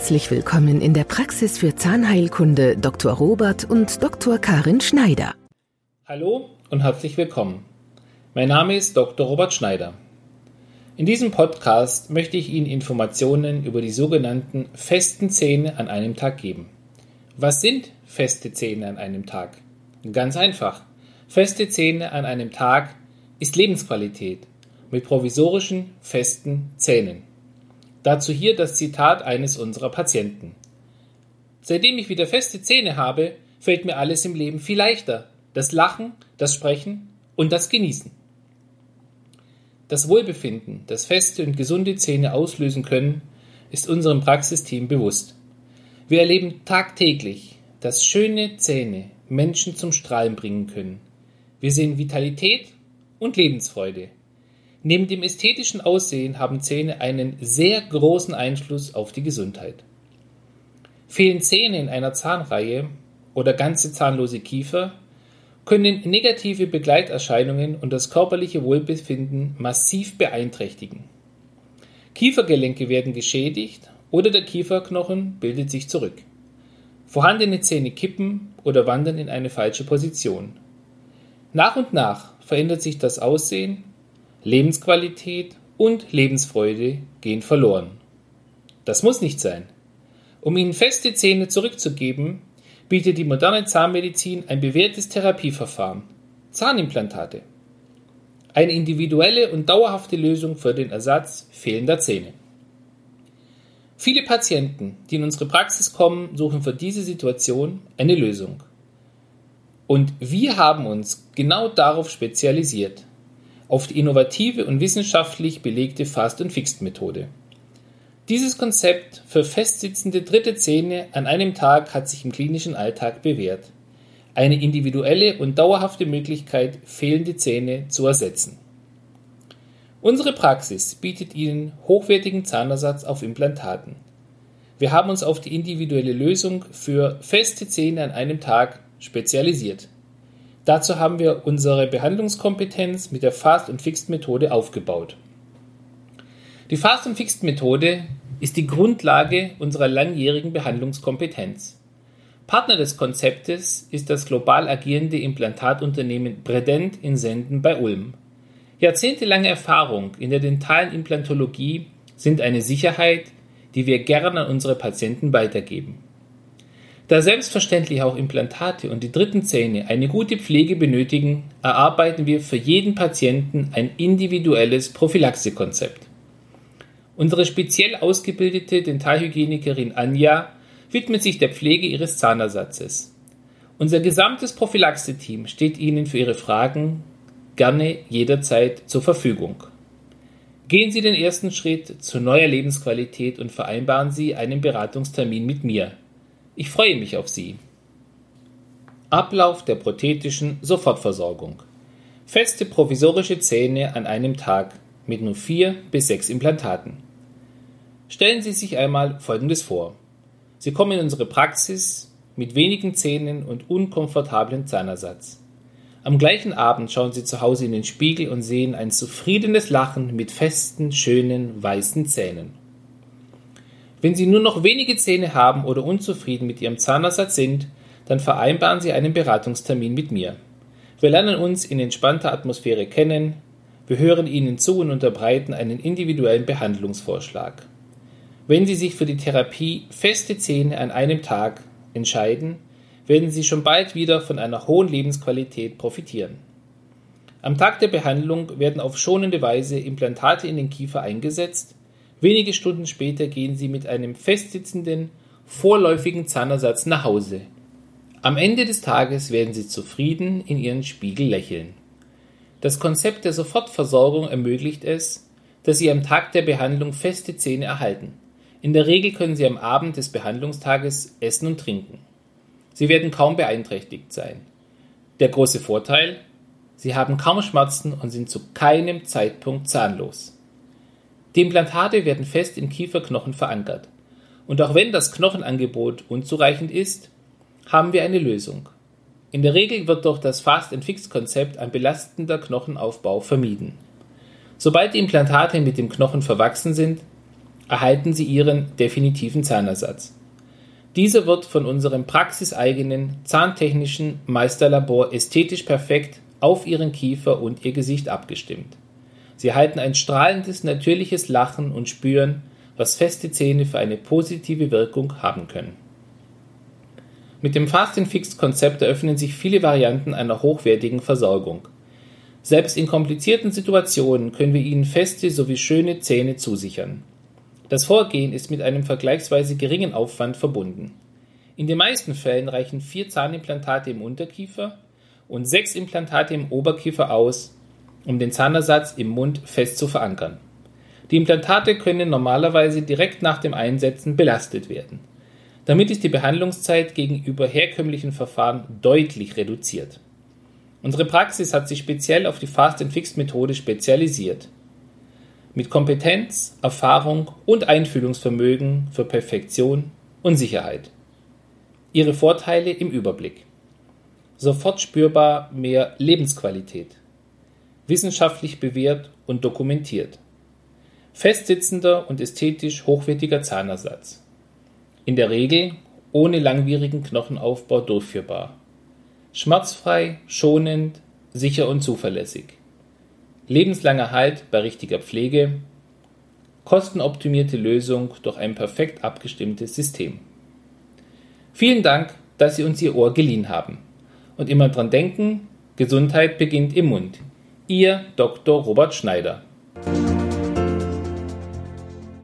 Herzlich willkommen in der Praxis für Zahnheilkunde Dr. Robert und Dr. Karin Schneider. Hallo und herzlich willkommen. Mein Name ist Dr. Robert Schneider. In diesem Podcast möchte ich Ihnen Informationen über die sogenannten festen Zähne an einem Tag geben. Was sind feste Zähne an einem Tag? Ganz einfach. Feste Zähne an einem Tag ist Lebensqualität mit provisorischen festen Zähnen. Dazu hier das Zitat eines unserer Patienten. Seitdem ich wieder feste Zähne habe, fällt mir alles im Leben viel leichter. Das Lachen, das Sprechen und das Genießen. Das Wohlbefinden, das feste und gesunde Zähne auslösen können, ist unserem Praxisteam bewusst. Wir erleben tagtäglich, dass schöne Zähne Menschen zum Strahlen bringen können. Wir sehen Vitalität und Lebensfreude. Neben dem ästhetischen Aussehen haben Zähne einen sehr großen Einfluss auf die Gesundheit. Fehlen Zähne in einer Zahnreihe oder ganze zahnlose Kiefer, können negative Begleiterscheinungen und das körperliche Wohlbefinden massiv beeinträchtigen. Kiefergelenke werden geschädigt oder der Kieferknochen bildet sich zurück. Vorhandene Zähne kippen oder wandern in eine falsche Position. Nach und nach verändert sich das Aussehen Lebensqualität und Lebensfreude gehen verloren. Das muss nicht sein. Um Ihnen feste Zähne zurückzugeben, bietet die moderne Zahnmedizin ein bewährtes Therapieverfahren Zahnimplantate. Eine individuelle und dauerhafte Lösung für den Ersatz fehlender Zähne. Viele Patienten, die in unsere Praxis kommen, suchen für diese Situation eine Lösung. Und wir haben uns genau darauf spezialisiert auf die innovative und wissenschaftlich belegte Fast- und Fixed-Methode. Dieses Konzept für festsitzende dritte Zähne an einem Tag hat sich im klinischen Alltag bewährt. Eine individuelle und dauerhafte Möglichkeit, fehlende Zähne zu ersetzen. Unsere Praxis bietet Ihnen hochwertigen Zahnersatz auf Implantaten. Wir haben uns auf die individuelle Lösung für feste Zähne an einem Tag spezialisiert. Dazu haben wir unsere Behandlungskompetenz mit der Fast- und Fixed-Methode aufgebaut. Die Fast- und Fixed-Methode ist die Grundlage unserer langjährigen Behandlungskompetenz. Partner des Konzeptes ist das global agierende Implantatunternehmen Bredent in Senden bei Ulm. Jahrzehntelange Erfahrung in der dentalen Implantologie sind eine Sicherheit, die wir gerne an unsere Patienten weitergeben. Da selbstverständlich auch Implantate und die dritten Zähne eine gute Pflege benötigen, erarbeiten wir für jeden Patienten ein individuelles Prophylaxekonzept. Unsere speziell ausgebildete Dentalhygienikerin Anja widmet sich der Pflege ihres Zahnersatzes. Unser gesamtes Prophylaxe-Team steht Ihnen für Ihre Fragen gerne jederzeit zur Verfügung. Gehen Sie den ersten Schritt zu neuer Lebensqualität und vereinbaren Sie einen Beratungstermin mit mir. Ich freue mich auf Sie. Ablauf der prothetischen Sofortversorgung. Feste provisorische Zähne an einem Tag mit nur vier bis sechs Implantaten. Stellen Sie sich einmal Folgendes vor. Sie kommen in unsere Praxis mit wenigen Zähnen und unkomfortablen Zahnersatz. Am gleichen Abend schauen Sie zu Hause in den Spiegel und sehen ein zufriedenes Lachen mit festen, schönen, weißen Zähnen. Wenn Sie nur noch wenige Zähne haben oder unzufrieden mit Ihrem Zahnersatz sind, dann vereinbaren Sie einen Beratungstermin mit mir. Wir lernen uns in entspannter Atmosphäre kennen, wir hören Ihnen zu und unterbreiten einen individuellen Behandlungsvorschlag. Wenn Sie sich für die Therapie feste Zähne an einem Tag entscheiden, werden Sie schon bald wieder von einer hohen Lebensqualität profitieren. Am Tag der Behandlung werden auf schonende Weise Implantate in den Kiefer eingesetzt, Wenige Stunden später gehen sie mit einem festsitzenden, vorläufigen Zahnersatz nach Hause. Am Ende des Tages werden sie zufrieden in ihren Spiegel lächeln. Das Konzept der Sofortversorgung ermöglicht es, dass Sie am Tag der Behandlung feste Zähne erhalten. In der Regel können Sie am Abend des Behandlungstages essen und trinken. Sie werden kaum beeinträchtigt sein. Der große Vorteil? Sie haben kaum Schmerzen und sind zu keinem Zeitpunkt zahnlos. Die Implantate werden fest im Kieferknochen verankert. Und auch wenn das Knochenangebot unzureichend ist, haben wir eine Lösung. In der Regel wird durch das Fast and Fix Konzept ein belastender Knochenaufbau vermieden. Sobald die Implantate mit dem Knochen verwachsen sind, erhalten Sie Ihren definitiven Zahnersatz. Dieser wird von unserem praxiseigenen zahntechnischen Meisterlabor ästhetisch perfekt auf Ihren Kiefer und Ihr Gesicht abgestimmt. Sie erhalten ein strahlendes, natürliches Lachen und spüren, was feste Zähne für eine positive Wirkung haben können. Mit dem Fast Fixed Konzept eröffnen sich viele Varianten einer hochwertigen Versorgung. Selbst in komplizierten Situationen können wir Ihnen feste sowie schöne Zähne zusichern. Das Vorgehen ist mit einem vergleichsweise geringen Aufwand verbunden. In den meisten Fällen reichen vier Zahnimplantate im Unterkiefer und sechs Implantate im Oberkiefer aus, um den Zahnersatz im Mund fest zu verankern. Die Implantate können normalerweise direkt nach dem Einsetzen belastet werden. Damit ist die Behandlungszeit gegenüber herkömmlichen Verfahren deutlich reduziert. Unsere Praxis hat sich speziell auf die Fast and Fixed Methode spezialisiert mit Kompetenz, Erfahrung und Einfühlungsvermögen für Perfektion und Sicherheit. Ihre Vorteile im Überblick. Sofort spürbar mehr Lebensqualität. Wissenschaftlich bewährt und dokumentiert. Festsitzender und ästhetisch hochwertiger Zahnersatz. In der Regel ohne langwierigen Knochenaufbau durchführbar. Schmerzfrei, schonend, sicher und zuverlässig lebenslanger Halt bei richtiger Pflege, kostenoptimierte Lösung durch ein perfekt abgestimmtes System. Vielen Dank, dass Sie uns Ihr Ohr geliehen haben. Und immer dran denken, Gesundheit beginnt im Mund. Ihr Dr. Robert Schneider.